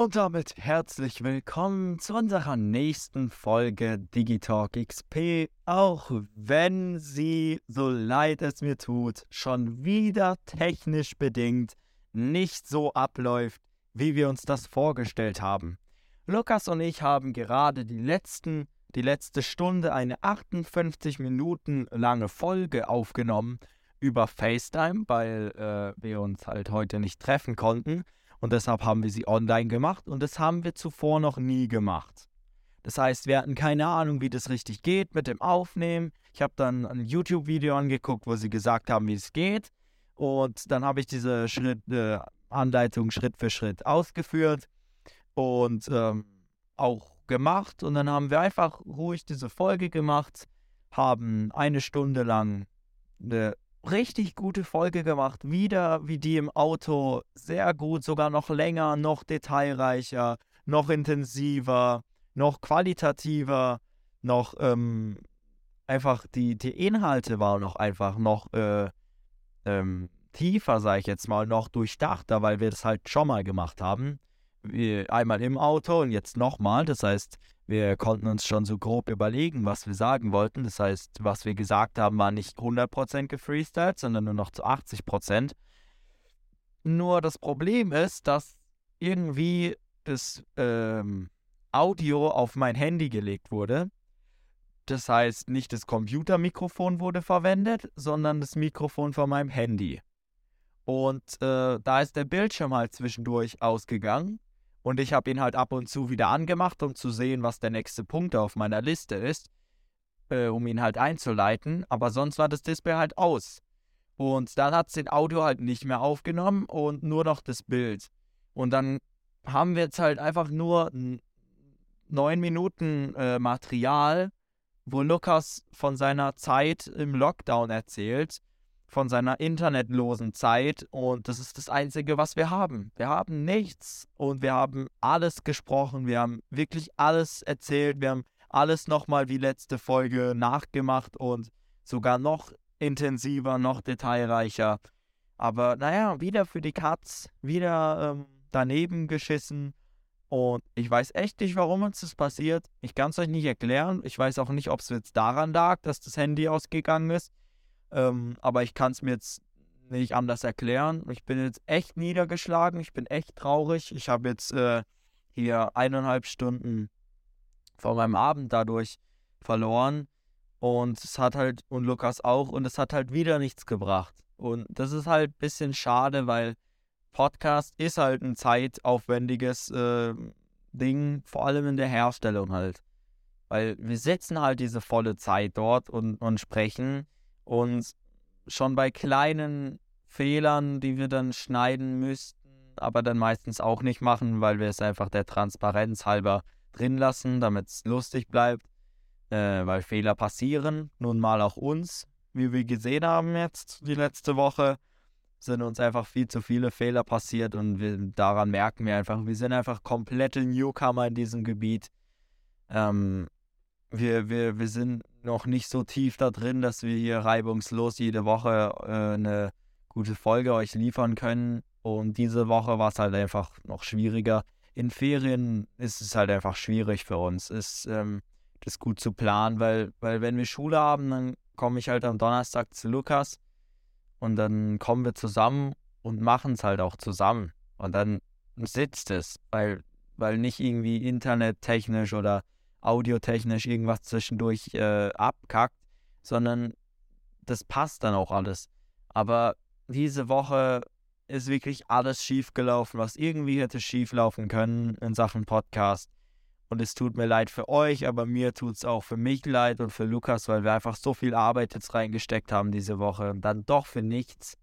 Und damit herzlich willkommen zu unserer nächsten Folge Digitalk XP, auch wenn sie, so leid es mir tut, schon wieder technisch bedingt nicht so abläuft, wie wir uns das vorgestellt haben. Lukas und ich haben gerade die letzten, die letzte Stunde eine 58 Minuten lange Folge aufgenommen über FaceTime, weil äh, wir uns halt heute nicht treffen konnten. Und deshalb haben wir sie online gemacht und das haben wir zuvor noch nie gemacht. Das heißt, wir hatten keine Ahnung, wie das richtig geht mit dem Aufnehmen. Ich habe dann ein YouTube-Video angeguckt, wo sie gesagt haben, wie es geht. Und dann habe ich diese Schritt, äh, Anleitung Schritt für Schritt ausgeführt und ähm, auch gemacht. Und dann haben wir einfach ruhig diese Folge gemacht, haben eine Stunde lang eine richtig gute Folge gemacht. Wieder wie die im Auto. Sehr gut, sogar noch länger, noch detailreicher, noch intensiver, noch qualitativer, noch ähm, einfach die, die Inhalte waren noch einfach noch äh, ähm, tiefer, sage ich jetzt mal, noch durchdachter, weil wir das halt schon mal gemacht haben. Einmal im Auto und jetzt nochmal. Das heißt, wir konnten uns schon so grob überlegen, was wir sagen wollten. Das heißt, was wir gesagt haben, war nicht 100% gefreestylt, sondern nur noch zu 80%. Nur das Problem ist, dass irgendwie das ähm, Audio auf mein Handy gelegt wurde. Das heißt, nicht das Computermikrofon wurde verwendet, sondern das Mikrofon von meinem Handy. Und äh, da ist der Bildschirm halt zwischendurch ausgegangen. Und ich habe ihn halt ab und zu wieder angemacht, um zu sehen, was der nächste Punkt auf meiner Liste ist, äh, um ihn halt einzuleiten. Aber sonst war das Display halt aus. Und dann hat es den Audio halt nicht mehr aufgenommen und nur noch das Bild. Und dann haben wir jetzt halt einfach nur neun Minuten äh, Material, wo Lukas von seiner Zeit im Lockdown erzählt von seiner internetlosen Zeit und das ist das Einzige, was wir haben. Wir haben nichts und wir haben alles gesprochen, wir haben wirklich alles erzählt, wir haben alles nochmal wie letzte Folge nachgemacht und sogar noch intensiver, noch detailreicher. Aber naja, wieder für die Katz, wieder ähm, daneben geschissen. Und ich weiß echt nicht, warum uns das passiert. Ich kann es euch nicht erklären. Ich weiß auch nicht, ob es jetzt daran lag, dass das Handy ausgegangen ist. Ähm, aber ich kann es mir jetzt nicht anders erklären. Ich bin jetzt echt niedergeschlagen. Ich bin echt traurig. Ich habe jetzt äh, hier eineinhalb Stunden vor meinem Abend dadurch verloren. Und es hat halt, und Lukas auch, und es hat halt wieder nichts gebracht. Und das ist halt ein bisschen schade, weil Podcast ist halt ein zeitaufwendiges äh, Ding, vor allem in der Herstellung halt. Weil wir sitzen halt diese volle Zeit dort und, und sprechen. Und schon bei kleinen Fehlern, die wir dann schneiden müssten, aber dann meistens auch nicht machen, weil wir es einfach der Transparenz halber drin lassen, damit es lustig bleibt, äh, weil Fehler passieren, nun mal auch uns, wie wir gesehen haben jetzt die letzte Woche, sind uns einfach viel zu viele Fehler passiert und wir, daran merken wir einfach, wir sind einfach komplette Newcomer in diesem Gebiet. Ähm, wir, wir, wir sind noch nicht so tief da drin, dass wir hier reibungslos jede Woche äh, eine gute Folge euch liefern können. Und diese Woche war es halt einfach noch schwieriger. In Ferien ist es halt einfach schwierig für uns, ist ähm, das gut zu planen, weil, weil wenn wir Schule haben, dann komme ich halt am Donnerstag zu Lukas und dann kommen wir zusammen und machen es halt auch zusammen. Und dann sitzt es, weil, weil nicht irgendwie internettechnisch oder audiotechnisch irgendwas zwischendurch äh, abkackt, sondern das passt dann auch alles. Aber diese Woche ist wirklich alles schief gelaufen, was irgendwie hätte schief laufen können in Sachen Podcast. Und es tut mir leid für euch, aber mir tut es auch für mich leid und für Lukas, weil wir einfach so viel Arbeit jetzt reingesteckt haben diese Woche und dann doch für nichts.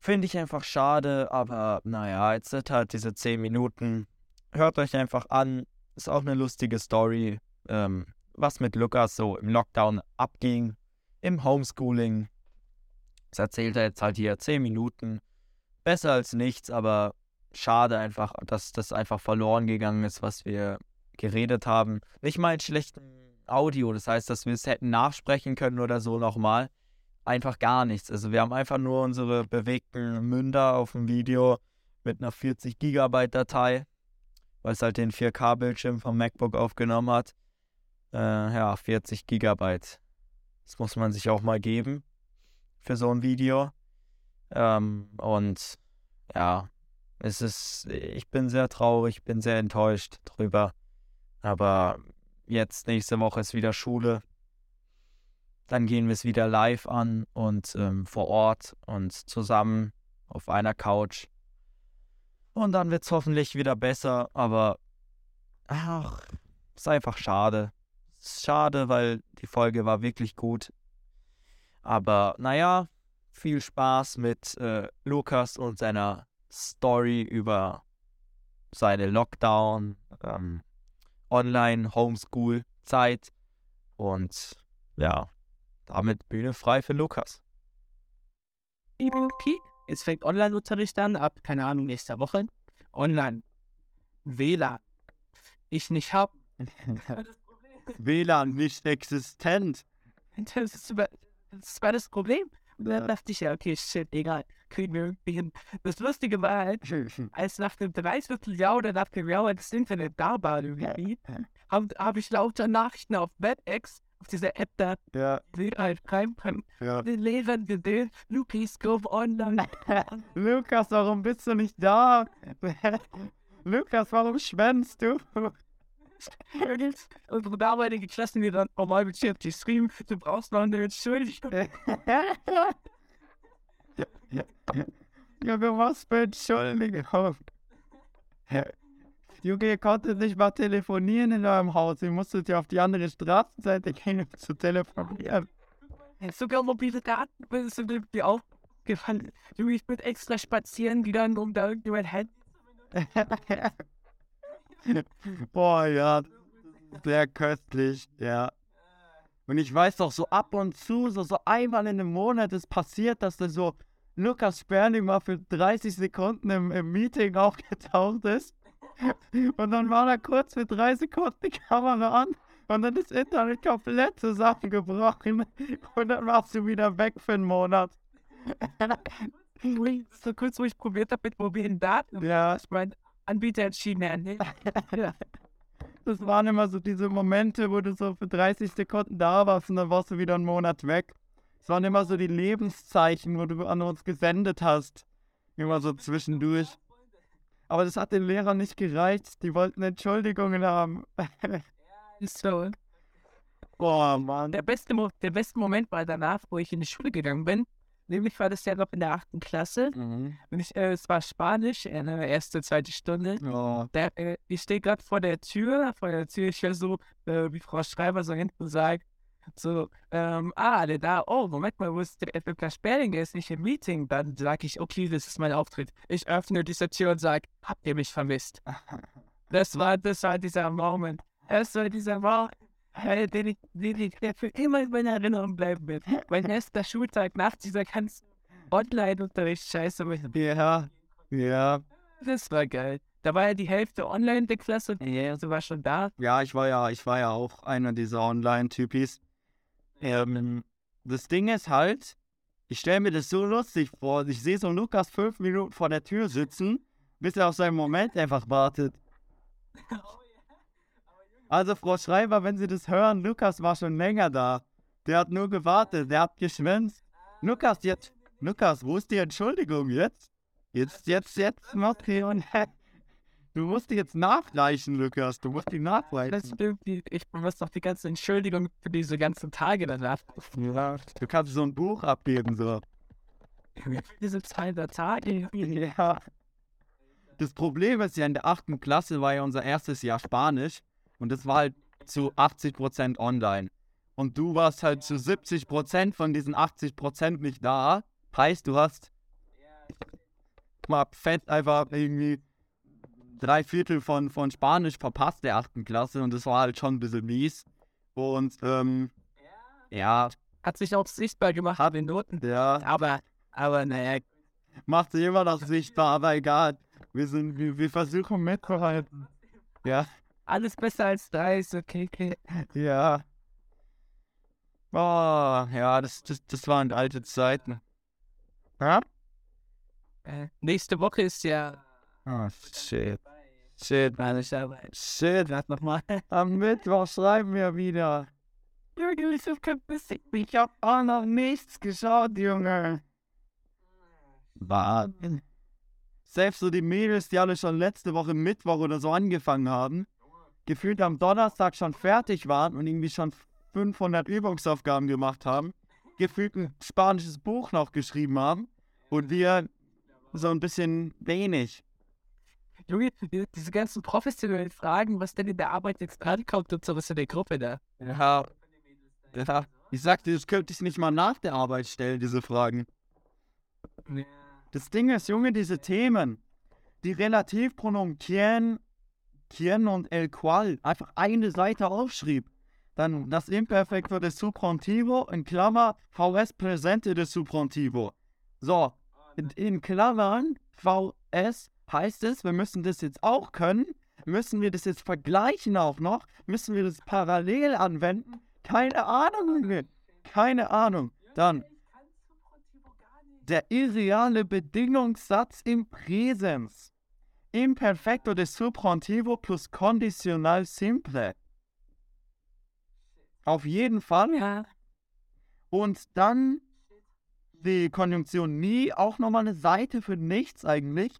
Finde ich einfach schade, aber naja, jetzt sind halt diese 10 Minuten. Hört euch einfach an, ist auch eine lustige Story, ähm, was mit Lukas so im Lockdown abging, im Homeschooling. Das erzählt er jetzt halt hier 10 Minuten. Besser als nichts, aber schade einfach, dass das einfach verloren gegangen ist, was wir geredet haben. Nicht mal in schlechtem Audio, das heißt, dass wir es hätten nachsprechen können oder so nochmal. Einfach gar nichts. Also wir haben einfach nur unsere bewegten Münder auf dem Video mit einer 40 Gigabyte Datei weil es halt den 4K-Bildschirm vom MacBook aufgenommen hat. Äh, ja, 40 Gigabyte. Das muss man sich auch mal geben für so ein Video. Ähm, und ja, es ist, ich bin sehr traurig, bin sehr enttäuscht drüber. Aber jetzt nächste Woche ist wieder Schule. Dann gehen wir es wieder live an und ähm, vor Ort und zusammen auf einer Couch. Und dann wird es hoffentlich wieder besser, aber ach, ist einfach schade. Ist schade, weil die Folge war wirklich gut. Aber naja, viel Spaß mit äh, Lukas und seiner Story über seine Lockdown, ähm, Online-Homeschool-Zeit. Und ja, damit Bühne frei für Lukas. Okay, jetzt fängt Online-Unterricht an, ab, keine Ahnung, nächster Woche. Online. WLAN. Ich nicht hab. WLAN nicht existent. Das, ist, das war das Problem. Und dann dachte ich, ja, okay, shit, egal. Kriegen wir irgendwie hin. Das Lustige war halt, als nach einem Dreivierteljahr oder nach dem Jahr das Internet da war irgendwie, habe hab ich lauter Nachrichten auf WebEx, auf dieser App da, Ja, die halt rein ja. den Lehrern gesehen, Lukas, go online. Lukas, warum bist du nicht da? Lukas, warum schwänzt du? Unsere damalige Klasse mir dann normal mit dir geschrieben, du brauchst noch eine Entschuldigung. Junge, was für Entschuldigung. Junge, ihr konntet nicht mal telefonieren in eurem Haus. Ihr musstet ja auf die andere Straßenseite gehen, um zu telefonieren. Sogar mobile Daten sind irgendwie aufgefallen. Du, ich bin extra spazieren gegangen, um da irgendwie mein Handy Boah, ja, sehr köstlich, ja. Und ich weiß doch, so ab und zu, so, so einmal in einem Monat ist passiert, dass da so Lukas Sperling mal für 30 Sekunden im, im Meeting aufgetaucht ist. Und dann war da kurz für drei Sekunden die Kamera an und dann ist Internet komplett zusammengebrochen. Und dann warst du wieder weg für einen Monat. so kurz, wo ich probiert habe mit mobilen Daten. Ja, Mein Anbieter entschieden, ja, nee. das waren immer so diese Momente, wo du so für 30 Sekunden da warst und dann warst du wieder einen Monat weg. Es waren immer so die Lebenszeichen, wo du an uns gesendet hast. Immer so zwischendurch. Aber das hat den Lehrern nicht gereicht. Die wollten Entschuldigungen haben. So. Boah, Mann. Der beste, Mo der beste Moment war danach, wo ich in die Schule gegangen bin. Nämlich war das ja noch in der achten Klasse. Mhm. Und ich, äh, es war Spanisch, äh, erste, zweite Stunde. Oh. Der, äh, ich stehe gerade vor der Tür, vor der Tür, ich höre so, äh, wie Frau Schreiber so hinten sagt, so, ähm, ah, alle da, oh, Moment mal, wo ist der Edgar Sperling, der ist nicht im Meeting. Dann sage ich, okay, das ist mein Auftritt. Ich öffne diese Tür und sage, habt ihr mich vermisst? Das war, das war dieser Moment. Das war dieser Moment, äh, den ich, den ich, der für immer in meiner Erinnerung bleiben wird. Mein erster Schultag nach dieser ganzen Online-Unterricht-Scheiße. Ja, ja. Das war geil. Da war ja die Hälfte online der Klasse. Ja, so war schon da. Ja, ich war ja, ich war ja auch einer dieser Online-Typis. Ähm, das Ding ist halt, ich stelle mir das so lustig vor. Ich sehe so Lukas fünf Minuten vor der Tür sitzen, bis er auf seinen Moment einfach wartet. Also, Frau Schreiber, wenn Sie das hören, Lukas war schon länger da. Der hat nur gewartet, der hat geschwänzt. Lukas, jetzt, Lukas, wo ist die Entschuldigung jetzt? Jetzt, jetzt, jetzt, Matthew. Du musst die jetzt nachreichen, Lukas. Du musst die Das nachreichen. irgendwie, ich muss doch die ganze Entschuldigung für diese ganzen Tage danach. Ja, du kannst so ein Buch abgeben, so. Diese Zeit der Tage. Ja. Das Problem ist ja, in der achten Klasse war ja unser erstes Jahr Spanisch und das war halt zu 80% online. Und du warst halt zu 70% von diesen 80% nicht da. Heißt, du hast mal fett einfach irgendwie drei Viertel von, von Spanisch verpasst der achten Klasse und das war halt schon ein bisschen mies. Und ähm, ja, Hat sich auch sichtbar gemacht Hat- den Noten. ja, Aber, aber naja, macht sich immer noch sichtbar, aber egal. Wir sind, wir, wir versuchen mitzuhalten. Ja, alles besser als drei ist okay. okay. ja. Oh, ja, das, das, das waren alte Zeiten. Ja? Äh, nächste Woche ist ja Oh, shit. Shit, meine Scheiße. Shit. Sag nochmal. Am Mittwoch schreiben wir wieder. Junge, ich hab kein bisschen. Ich hab auch noch nichts geschaut, Junge. Wahnsinn. Selbst so die Mädels, die alle schon letzte Woche Mittwoch oder so angefangen haben, gefühlt am Donnerstag schon fertig waren und irgendwie schon 500 Übungsaufgaben gemacht haben, gefühlt ein spanisches Buch noch geschrieben haben und wir so ein bisschen wenig. Junge, die- diese ganzen professionellen Fragen, was denn in der Arbeit jetzt dran kommt und sowas in der Gruppe da. Ja. ja. Ich sagte, das könnte ich nicht mal nach der Arbeit stellen, diese Fragen. Das Ding ist, Junge, diese Themen, die Relativpronomen quien, quien und el cual, einfach eine Seite aufschrieb. Dann das Imperfekto des Substantivo in Klammer VS Präsente des Substantivo. So, in, in Klammern VS heißt es, wir müssen das jetzt auch können. Müssen wir das jetzt vergleichen auch noch? Müssen wir das parallel anwenden? Keine Ahnung. Keine Ahnung. Dann der irreale Bedingungssatz im Präsens. Imperfekto des Substantivo plus Conditional Simple. Auf jeden Fall. Ja. Und dann die Konjunktion nie, auch nochmal eine Seite für nichts eigentlich.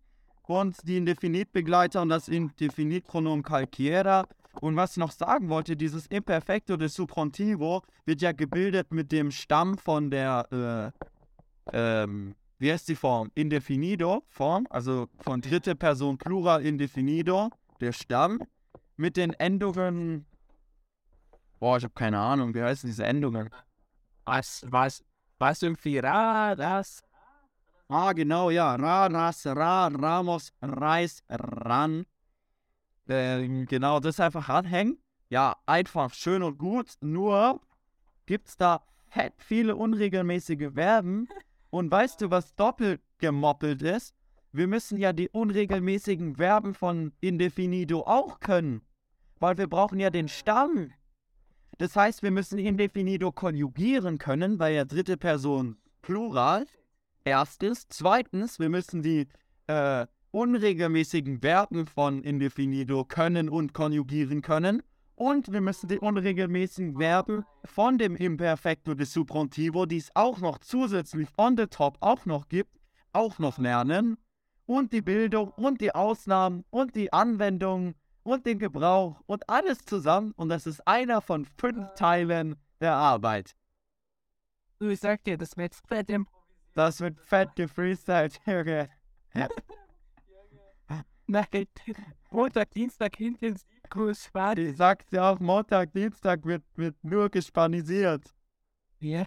Und die Indefinitbegleiter und das Indefinitpronomen calquiera. Und was ich noch sagen wollte, dieses Imperfekto des Substantivo wird ja gebildet mit dem Stamm von der, äh, ähm, wie heißt die Form? Indefinido Form, also von dritte Person Plural Indefinido, der Stamm, mit den Endungen, boah, ich habe keine Ahnung, wie heißen diese Endungen? Was, was, was irgendwie ra, das. Ah, genau, ja. Ra, ras, ra, ramos, reis, ran. Ähm, genau, das einfach ranhängen. Ja, einfach schön und gut. Nur gibt's da fett viele unregelmäßige Verben. Und weißt du, was doppelt gemoppelt ist? Wir müssen ja die unregelmäßigen Verben von Indefinido auch können. Weil wir brauchen ja den Stamm. Das heißt, wir müssen Indefinido konjugieren können, bei der dritte Person Plural. Erstens. Zweitens, wir müssen die äh, unregelmäßigen Verben von Indefinido können und konjugieren können. Und wir müssen die unregelmäßigen Verben von dem Imperfekto des Substantivo, die es auch noch zusätzlich on the top auch noch gibt, auch noch lernen. Und die Bildung und die Ausnahmen und die Anwendung und den Gebrauch und alles zusammen. Und das ist einer von fünf Teilen der Arbeit. Du, ich sag dir, das wird im. Das wird fett gefreestylt, Junge. Nein, Montag, Dienstag, Intensivkurs, Spanisch. Ich sag's dir auch, Montag, Dienstag wird, wird nur gespanisiert. Ja.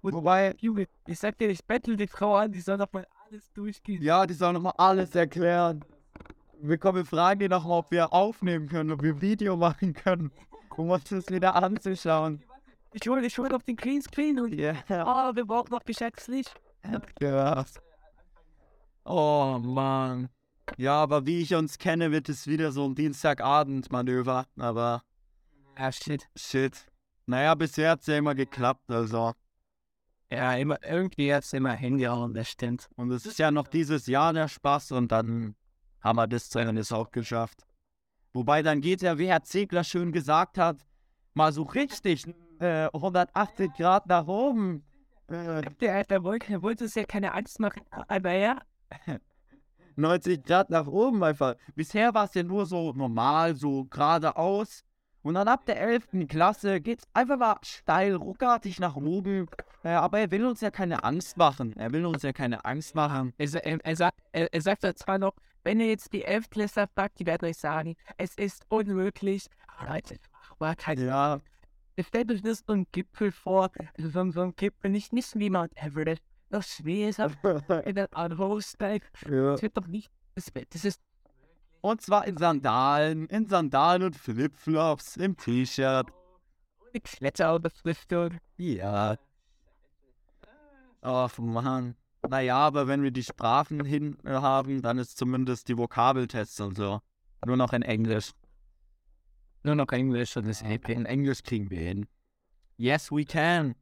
Und Wobei, Junge, ich sag dir, ich bettel die Frau an, die soll doch mal alles durchgehen. ja, die sollen nochmal alles erklären. Wir kommen fragen die nochmal, ob wir aufnehmen können, ob wir Video machen können, um uns das wieder anzuschauen. Ich hol, ich hol auf den Greenscreen und. Ja. Oh, wir brauchen noch Licht. Ja. Oh Mann. Ja, aber wie ich uns kenne, wird es wieder so ein Dienstagabend-Manöver. Aber Ah, shit. shit. Naja, bisher hat's ja immer geklappt, also. Ja, immer, irgendwie hat's immer hingehauen, das stimmt. Und es ist ja noch dieses Jahr der Spaß und dann haben wir das zu Ende auch geschafft. Wobei dann geht ja, wie Herr Ziegler schön gesagt hat, mal so richtig äh, 180 Grad nach oben. Äh, Der Alter wollte, er wollte es ja keine Angst machen, aber ja. 90 Grad nach oben einfach. Bisher war es ja nur so normal, so geradeaus. Und dann ab der 11. Klasse geht's einfach mal steil, ruckartig nach oben. Äh, aber er will uns ja keine Angst machen. Er will uns ja keine Angst machen. Er, er, er, sagt, er, er sagt zwar noch, wenn ihr jetzt die Elftklässler fragt, die werden euch sagen, es ist unmöglich. Leute, machbar, kein Ja, Stellt euch das so ein Gipfel vor, also so, ein- so ein Gipfel, nicht, nicht wie Mount Everest, noch schwer in der Anhoststeig. ja. Das wird doch nicht, das, wird- das ist, Und zwar in Sandalen, in Sandalen und Flipflops, im T-Shirt. eine Kletterunterschriftung. Ja. Ach Mann. Naja, aber wenn wir die Sprachen hin haben, dann ist zumindest die Vokabeltests und so. Nur noch in Englisch. Nur noch Englisch und das Happy. In Englisch kriegen wir hin. Yes, we can.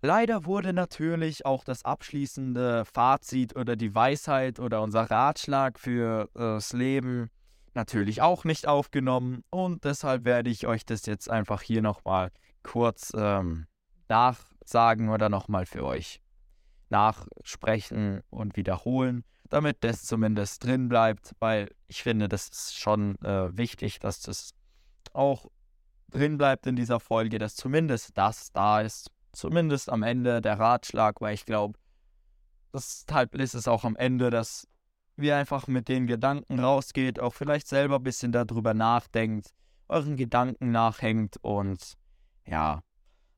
Leider wurde natürlich auch das abschließende Fazit oder die Weisheit oder unser Ratschlag für äh, das Leben natürlich auch nicht aufgenommen und deshalb werde ich euch das jetzt einfach hier nochmal kurz ähm, nachsagen oder nochmal für euch nachsprechen und wiederholen, damit das zumindest drin bleibt, weil ich finde, das ist schon äh, wichtig, dass das auch drin bleibt in dieser Folge, dass zumindest das da ist, zumindest am Ende der Ratschlag, weil ich glaube, deshalb ist es auch am Ende, dass wir einfach mit den Gedanken rausgeht, auch vielleicht selber ein bisschen darüber nachdenkt, euren Gedanken nachhängt und ja.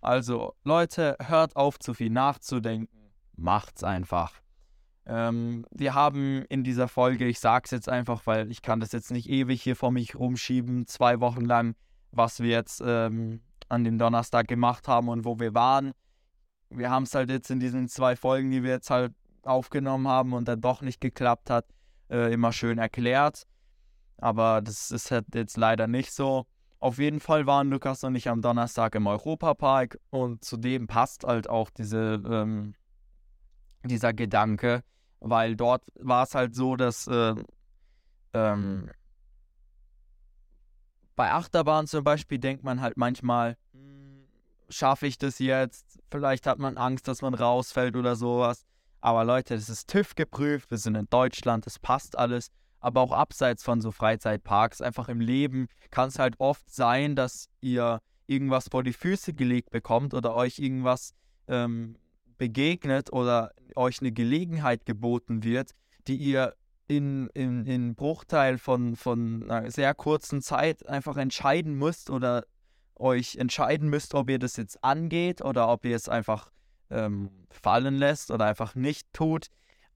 Also Leute, hört auf zu viel nachzudenken, macht's einfach. Ähm, wir haben in dieser Folge, ich sag's jetzt einfach, weil ich kann das jetzt nicht ewig hier vor mich rumschieben, zwei Wochen lang, was wir jetzt ähm, an dem Donnerstag gemacht haben und wo wir waren. Wir haben es halt jetzt in diesen zwei Folgen, die wir jetzt halt aufgenommen haben und dann doch nicht geklappt hat, äh, immer schön erklärt. Aber das ist halt jetzt leider nicht so. Auf jeden Fall waren Lukas und ich am Donnerstag im Europapark und zudem passt halt auch diese, ähm, dieser Gedanke, weil dort war es halt so, dass äh, ähm, bei Achterbahn zum Beispiel denkt man halt manchmal, hm, schaffe ich das jetzt? Vielleicht hat man Angst, dass man rausfällt oder sowas. Aber Leute, das ist TÜV geprüft, wir sind in Deutschland, das passt alles. Aber auch abseits von so Freizeitparks, einfach im Leben kann es halt oft sein, dass ihr irgendwas vor die Füße gelegt bekommt oder euch irgendwas ähm, begegnet oder euch eine Gelegenheit geboten wird, die ihr in, in, in Bruchteil von, von einer sehr kurzen Zeit einfach entscheiden müsst oder euch entscheiden müsst, ob ihr das jetzt angeht oder ob ihr es einfach ähm, fallen lässt oder einfach nicht tut.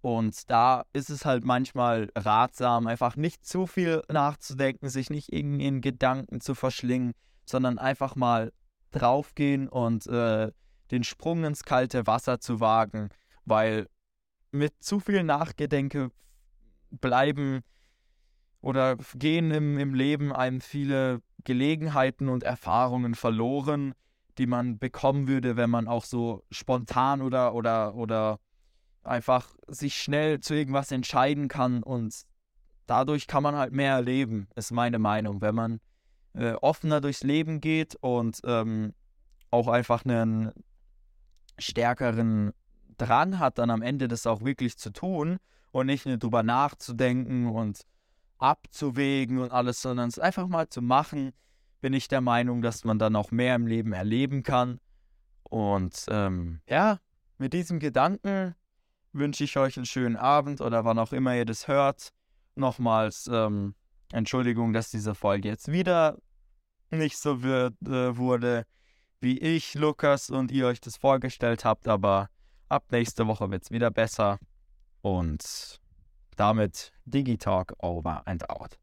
Und da ist es halt manchmal ratsam, einfach nicht zu viel nachzudenken, sich nicht irgendwie in Gedanken zu verschlingen, sondern einfach mal draufgehen und äh, den Sprung ins kalte Wasser zu wagen, weil mit zu viel Nachgedenke bleiben oder gehen im, im Leben einem viele Gelegenheiten und Erfahrungen verloren, die man bekommen würde, wenn man auch so spontan oder, oder, oder einfach sich schnell zu irgendwas entscheiden kann und dadurch kann man halt mehr erleben, ist meine Meinung. Wenn man äh, offener durchs Leben geht und ähm, auch einfach einen stärkeren Drang hat, dann am Ende das auch wirklich zu tun und nicht nur drüber nachzudenken und abzuwägen und alles, sondern es einfach mal zu machen, bin ich der Meinung, dass man dann auch mehr im Leben erleben kann. Und ähm, ja, mit diesem Gedanken wünsche ich euch einen schönen Abend oder wann auch immer ihr das hört. Nochmals ähm, Entschuldigung, dass diese Folge jetzt wieder nicht so wird, äh, wurde, wie ich, Lukas und ihr euch das vorgestellt habt, aber ab nächste Woche wird es wieder besser. Und damit Digitalk over and out.